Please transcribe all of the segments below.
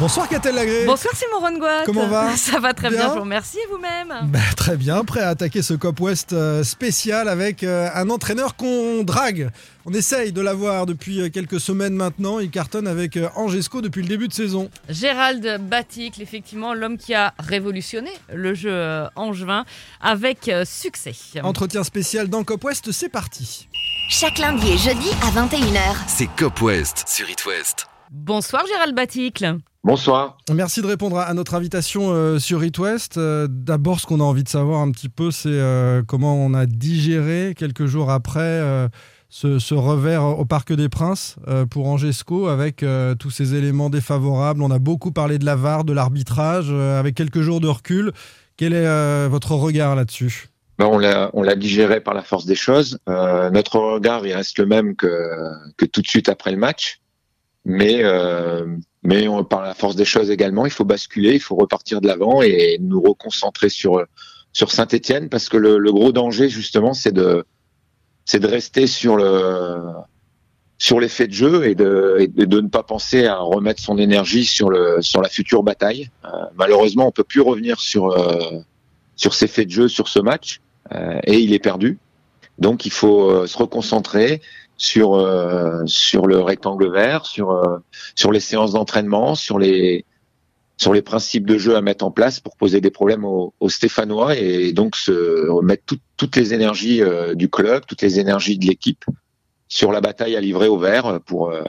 Bonsoir Catel Lagré. Bonsoir Simon Rongoat. Comment va? Ça va très bien, Bien je vous remercie et vous-même? Bah, très bien, prêt à attaquer ce Cop West euh, spécial avec euh, un entraîneur qu'on drague. On essaye de l'avoir depuis euh, quelques semaines maintenant. Il cartonne avec Angesco depuis le début de saison. Gérald Baticle, effectivement, l'homme qui a révolutionné le jeu angevin avec succès. Entretien spécial dans Cop West, c'est parti. Chaque lundi et jeudi à 21h. C'est Cop West sur It West. Bonsoir Gérald Baticle. Bonsoir. Merci de répondre à- notre invitation euh, sur It West. Euh, D'abord, ce qu'on a envie de savoir un petit peu, c'est euh, comment on a digéré quelques jours après ce, ce revers au Parc des Princes pour Angesco avec tous ces éléments défavorables. On a beaucoup parlé de la VAR, de l'arbitrage, avec quelques jours de recul. Quel est votre regard là-dessus? Ben, on l'a on l'a digéré par la force des choses. Euh, notre regard il reste le même que que tout de suite après le match, mais euh, mais on, par la force des choses également, il faut basculer, il faut repartir de l'avant et nous reconcentrer sur sur Saint-Étienne parce que le, gros danger justement c'est de c'est de rester sur le sur l'effet de jeu et de, de ne pas penser à remettre son énergie sur le sur la future bataille. Euh, malheureusement, on peut plus revenir sur euh, sur ses faits de jeu sur ce match euh, et il est perdu. Donc il faut euh, se reconcentrer sur euh, sur le rectangle vert, sur euh, sur les séances d'entraînement, sur les sur les principes de jeu à mettre en place pour poser des problèmes aux, aux Stéphanois et donc se remettre tout- toutes les énergies euh, du club, toutes les énergies de l'équipe sur la bataille à livrer au vert pour euh,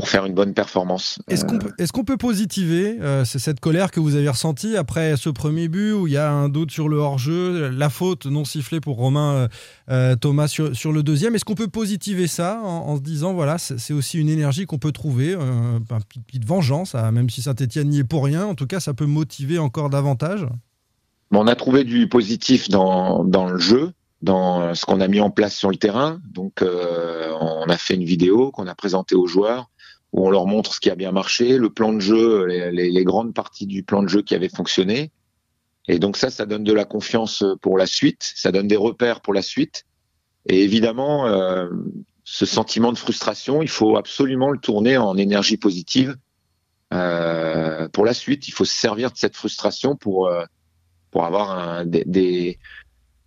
pour faire une bonne performance. Est-ce qu'on peut, est-ce qu'on peut positiver euh, c'est cette colère que vous avez ressentie après ce premier but où il y a un doute sur le hors-jeu, la faute non sifflée pour Romain euh, euh, Thomas sur, sur le deuxième? Est-ce qu'on peut positiver ça en, en se disant voilà c'est aussi une énergie qu'on peut trouver, euh, un petit petite vengeance, même si Saint-Etienne n'y est pour rien, en tout cas ça peut motiver encore davantage? On a trouvé du positif dans, dans le jeu, dans ce qu'on a mis en place sur le terrain. Donc, euh, on a fait une vidéo qu'on a présentée aux joueurs où on leur montre ce qui a bien marché, le plan de jeu, les, grandes parties du plan de jeu qui avait fonctionné. Et donc ça, ça donne de la confiance pour la suite, ça donne des repères pour la suite. Et évidemment, euh, ce sentiment de frustration, il faut absolument le tourner en énergie positive euh, pour la suite. Il faut se servir de cette frustration pour euh, pour avoir des, des,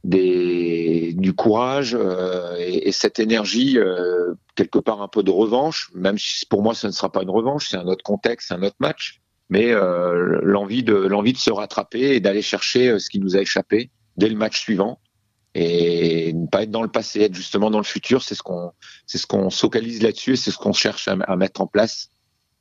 des- du courage euh, et, et cette énergie euh, quelque part un peu de revanche, même si pour moi ce ne sera pas une revanche, c'est un autre contexte, un autre match, mais euh, l'envie de l'envie de se rattraper et d'aller chercher euh, ce qui nous a échappé dès le match suivant et ne pas être dans le passé, être justement dans le futur, c'est ce qu'on c'est ce qu'on se focalise là-dessus et c'est ce qu'on cherche à, à mettre en place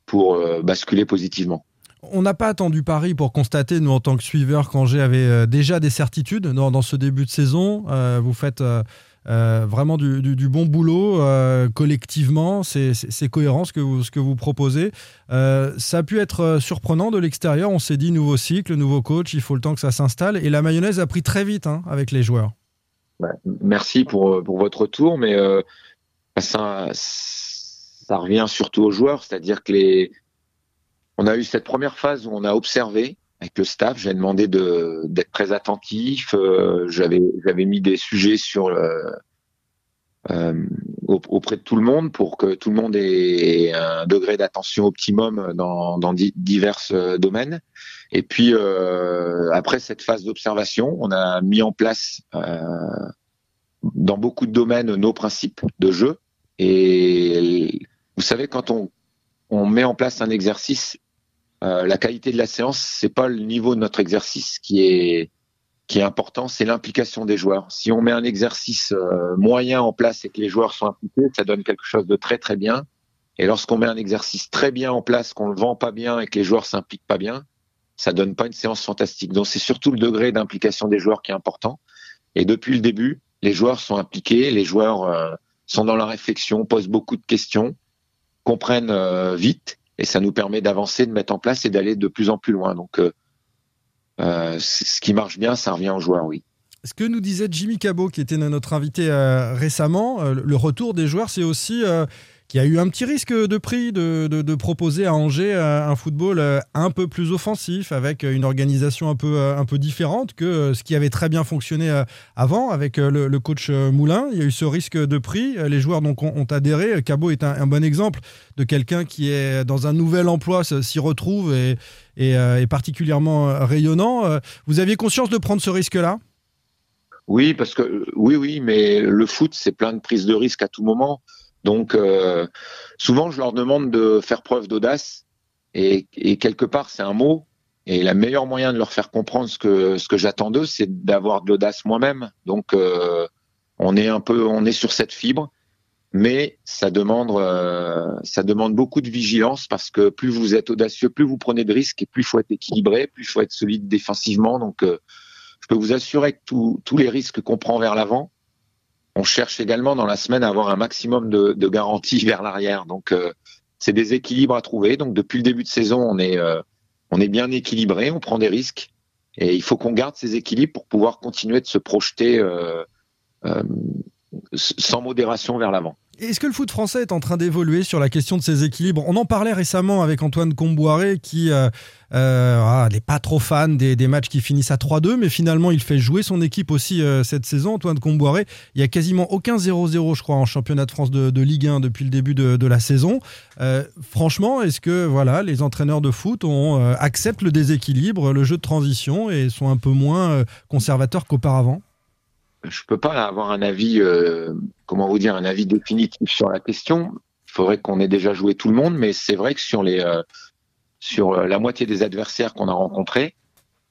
pour euh, basculer positivement. On n'a pas attendu Paris pour constater, nous en tant que suiveurs, qu'Angers avait euh, déjà des certitudes dans, ce début de saison. Euh, vous faites euh, vraiment du, bon boulot collectivement, c'est cohérent ce que vous, que vous proposez. Ça a pu être surprenant de l'extérieur, on s'est dit nouveau cycle, nouveau coach, il faut le temps que ça s'installe. Et la mayonnaise a pris très vite hein, avec les joueurs. Ouais, merci pour, pour votre retour, mais ça, ça revient surtout aux joueurs, c'est-à-dire que les, on a eu cette première phase où on a observé avec le staff. J'ai demandé de d'être très attentif. euh, j'avais mis des sujets sur euh, euh, au- auprès de tout le monde pour que tout le monde ait un degré d'attention optimum dans dans di- divers domaines. Et puis après cette phase d'observation, on a mis en place dans beaucoup de domaines nos principes de jeu. Et vous savez, quand on, on met en place un exercice, euh, la qualité de la séance, c'est pas le niveau de notre exercice qui est important, c'est l'implication des joueurs. Si on met un exercice euh, moyen en place et que les joueurs sont impliqués, ça donne quelque chose de très très bien. Et lorsqu'on met un exercice très bien en place, qu'on le vend pas bien et que les joueurs s'impliquent pas bien, ça donne pas une séance fantastique. Donc c'est surtout le degré d'implication des joueurs qui est important. Et depuis le début, les joueurs sont impliqués, les joueurs euh, sont dans la réflexion, posent beaucoup de questions, comprennent euh, vite, et ça nous permet d'avancer, de mettre en place et d'aller de plus en plus loin. Donc, euh, euh, ce qui marche bien, ça revient aux joueurs, oui. Ce que nous disait Jimmy Cabot, qui était notre invité récemment, le retour des joueurs, c'est aussi qui a eu un petit risque de prix de, de, proposer à Angers un football un peu plus offensif, avec une organisation un peu, un peu différente que ce qui avait très bien fonctionné avant avec le, coach Moulin. Il y a eu ce risque de prix. Les joueurs donc ont, adhéré. Cabot est un, bon exemple de quelqu'un qui est dans un nouvel emploi, s'y retrouve et, et est particulièrement rayonnant. Vous aviez conscience de prendre ce risque-là? Oui, parce que oui, oui, mais le foot, c'est plein de prises de risques à tout moment. Donc, euh, souvent, je leur demande de faire preuve d'audace. Et, quelque part, c'est un mot. Et le meilleur moyen de leur faire comprendre ce que ce que j'attends d'eux, c'est d'avoir de l'audace moi-même. Donc, euh, on est un peu, on est sur cette fibre, mais ça demande euh, ça demande beaucoup de vigilance parce que plus vous êtes audacieux, plus vous prenez de risques et plus il faut être équilibré, plus il faut être solide défensivement. Donc je peux vous assurer que tous les risques qu'on prend vers l'avant, on cherche également dans la semaine à avoir un maximum de, garanties vers l'arrière. Donc, euh, c'est des équilibres à trouver. Donc, depuis le début de saison, on est, euh, on est bien équilibré, on prend des risques. Et il faut qu'on garde ces équilibres pour pouvoir continuer de se projeter euh, sans modération vers l'avant. Est-ce que le foot français est en train d'évoluer sur la question de ses équilibres? On en parlait récemment avec Antoine Comboiré qui euh, euh ah, n'est pas trop fan des, matchs qui finissent à 3-2, mais finalement il fait jouer son équipe aussi euh, cette saison. Antoine Comboiré, il y a quasiment aucun 0-0 je crois en championnat de France de, Ligue 1 depuis le début de, la saison. Franchement, est-ce que voilà les entraîneurs de foot ont, acceptent le déséquilibre, le jeu de transition et sont un peu moins conservateurs qu'auparavant? Je peux pas avoir un avis, euh, comment vous dire, un avis définitif sur la question. Il faudrait qu'on ait déjà joué tout le monde, mais c'est vrai que sur les, euh, sur euh, la moitié des adversaires qu'on a rencontrés,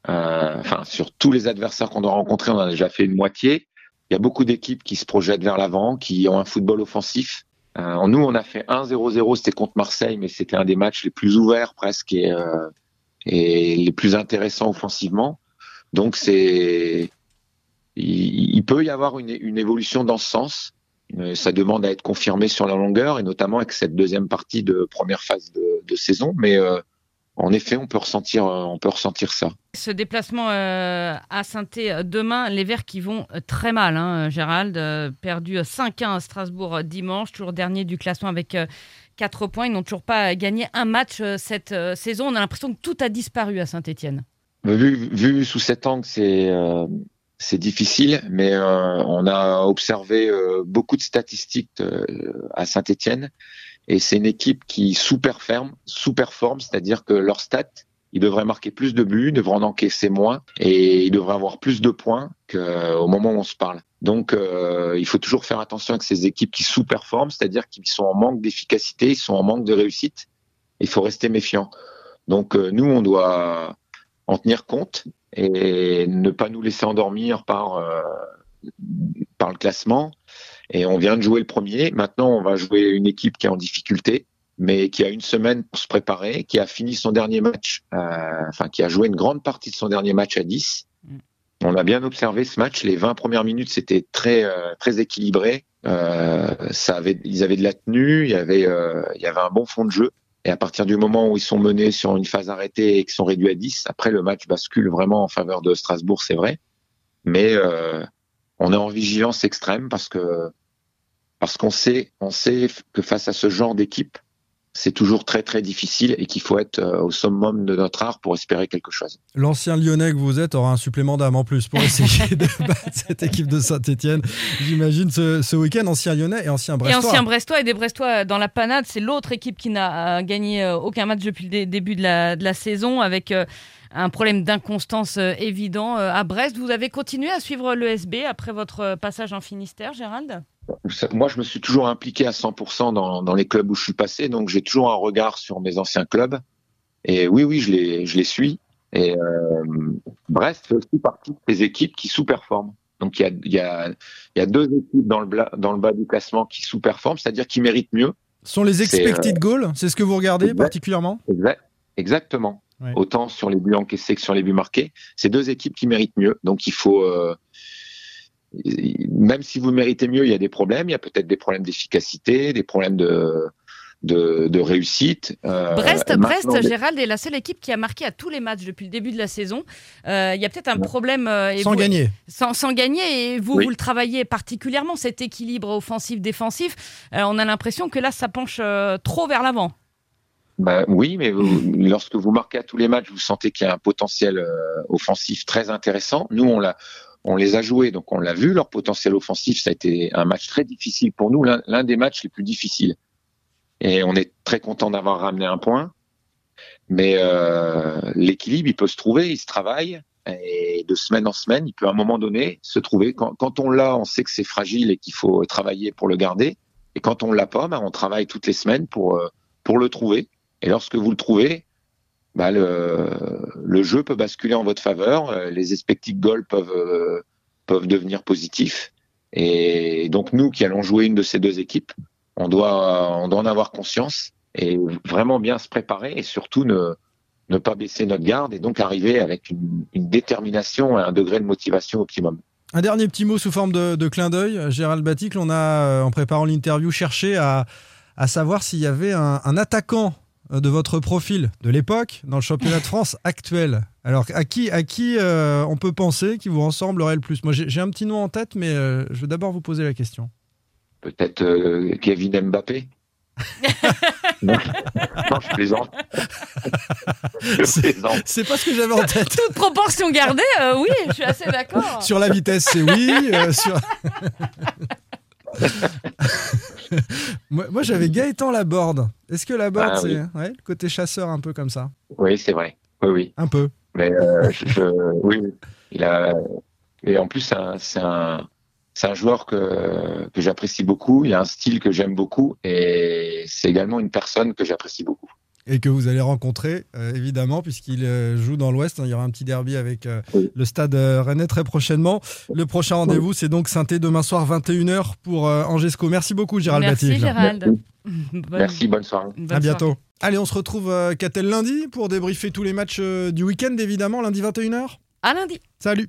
enfin sur tous les adversaires qu'on a rencontrés, on a déjà fait une moitié. Il y a beaucoup d'équipes qui se projettent vers l'avant, qui ont un football offensif. nous, on a fait 1-0-0, c'était contre Marseille, mais c'était un des matchs les plus ouverts presque et, et les plus intéressants offensivement. Donc c'est il, peut y avoir une, évolution dans ce sens. Euh, ça demande à être confirmé sur la longueur et notamment avec cette deuxième partie de première phase de, saison. Mais euh, en effet, on peut ressentir, euh, on peut ressentir ça. Ce déplacement à saint demain, les Verts qui vont très mal, hein, Gérald, perdu 5-1 à Strasbourg dimanche, toujours dernier du classement avec 4 points. Ils n'ont toujours pas gagné un match cette saison. On a l'impression que tout a disparu à Saint-Etienne. Vu, vu, sous cet angle, c'est c'est difficile, mais euh, on a observé euh, beaucoup de statistiques euh, à Saint-Etienne et c'est une équipe qui sous-performe, sous-performe, c'est-à-dire que leur stats, ils devraient marquer plus de buts, devraient en encaisser moins et ils devraient avoir plus de points qu'au moment où on se parle. Donc il faut toujours faire attention avec ces équipes qui sous-performent, c'est-à-dire qu'ils sont en manque d'efficacité, ils sont en manque de réussite. Il faut rester méfiant. Donc nous, on doit en tenir compte et ne pas nous laisser endormir par, euh, par le classement. Et on vient de jouer le premier. Maintenant, on va jouer une équipe qui est en difficulté, mais qui a une semaine pour se préparer, qui a fini son dernier match, euh, enfin, qui a joué une grande partie de son dernier match à 10. Mm. On a bien observé ce match. Les 20 premières minutes, c'était très, euh, très équilibré. ça avait, ils avaient de la tenue, il y avait, il y avait un bon fond de jeu. Et à partir du moment où ils sont menés sur une phase arrêtée et qu'ils sont réduits à 10, après le match bascule vraiment en faveur de Strasbourg, c'est vrai. Mais euh, on est en vigilance extrême parce que parce qu'on sait on sait que face à ce genre d'équipe, c'est toujours très très difficile et qu'il faut être euh, au summum de notre art pour espérer quelque chose. L'ancien Lyonnais que vous êtes aura un supplément d'âme en plus pour essayer de battre cette équipe de Saint-Etienne. J'imagine ce, week-end, ancien Lyonnais et ancien Brestois. Et ancien Brestois et des Brestois dans la panade. C'est l'autre équipe qui n'a euh, gagné euh, aucun match depuis le début de la, de la saison avec un problème d'inconstance évident à Brest. Vous avez continué à suivre l'ESB après votre passage en Finistère, Gérald? Moi, je me suis toujours impliqué à 100% dans, dans les clubs où je suis passé, donc j'ai toujours un regard sur mes anciens clubs. Et oui, oui, je les, je les suis. Et euh, Brest fait aussi partie des équipes qui sous-performent. Donc il y a, y, a, y a deux équipes dans le, dans le bas du classement qui sous-performent, c'est-à-dire qui méritent mieux. Ce sont les expected euh, goals, c'est ce que vous regardez particulièrement? Exactement. Autant sur les buts encaissés que sur les buts marqués. C'est deux équipes qui méritent mieux. Donc il faut, euh, même si vous méritez mieux, il y a des problèmes. Il y a peut-être des problèmes d'efficacité, des problèmes de, de, de réussite. Euh, Brest, Brest, des- Gérald est la seule équipe qui a marqué à tous les matchs depuis le début de la saison. Euh, Il y a peut-être un Ouais. problème euh, et Sans vous- gagner. sans, sans gagner et vous, Oui. vous le travaillez particulièrement cet équilibre offensif-défensif. Euh, on a l'impression que là, ça penche euh, trop vers l'avant. Bah, oui, mais vous- lorsque vous marquez à tous les matchs, vous sentez qu'il y a un potentiel euh, offensif très intéressant. Nous, on l'a, on les a joués, donc on l'a vu. Leur potentiel offensif, ça a été un match très difficile pour nous, l'un des matchs les plus difficiles. Et on est très content d'avoir ramené un point. Mais euh, l'équilibre, il peut se trouver, il se travaille. Et de semaine en semaine, il peut à un moment donné se trouver. Quand, quand on l'a, on sait que c'est fragile et qu'il faut travailler pour le garder. Et quand on l'a pas, bah, on travaille toutes les semaines pour euh, pour le trouver. Et lorsque vous le trouvez, bah, le, jeu peut basculer en votre faveur. euh, Les expected goals peuvent euh, peuvent devenir positifs. Et donc nous qui allons jouer une de ces deux équipes, on doit on doit en avoir conscience et vraiment bien se préparer et surtout ne ne pas baisser notre garde et donc arriver avec une, détermination et un degré de motivation optimum. Un dernier petit mot sous forme de, clin d'œil. Gérald Baticle, on a, euh, en préparant l'interview, cherché à, à savoir s'il y avait un, attaquant de votre profil de l'époque dans le championnat de France actuel. Alors, à qui, à qui euh, on peut penser qui vous ressemblerait le plus? Moi, j'ai un petit nom en tête, mais euh, je vais d'abord vous poser la question. Peut-être euh, Kevin Mbappé. non, non, je plaisante. je C'est- plaisante. C'est pas ce que j'avais en tête. Toute proportion gardée, euh, oui, je suis assez d'accord. Sur la vitesse, c'est oui. euh, sur... moi, moi, j'avais Gaëtan Laborde. Est-ce que Laborde, Ah, c'est oui. ouais, le côté chasseur un peu comme ça? Oui, c'est vrai. Oui, oui. Un peu. Mais euh, je, je- oui, oui. il a. Et en plus, c'est un, c'est un, c'est un joueur que que j'apprécie beaucoup. Il a un style que j'aime beaucoup, et c'est également une personne que j'apprécie beaucoup. Et que vous allez rencontrer, euh, évidemment, puisqu'il euh, joue dans l'Ouest. Il y aura un petit derby avec euh, Oui. le stade euh, rennais très prochainement. Le prochain rendez-vous, c'est donc saint demain soir, 21h pour euh, Angesco. Merci beaucoup, Gérald Merci. Gérald. Merci. Bonne- Merci, bonne soirée. bonne À bientôt. soirée. Allez, on se retrouve euh, Catel lundi pour débriefer tous les matchs euh, du week-end, évidemment, lundi 21h. À lundi. Salut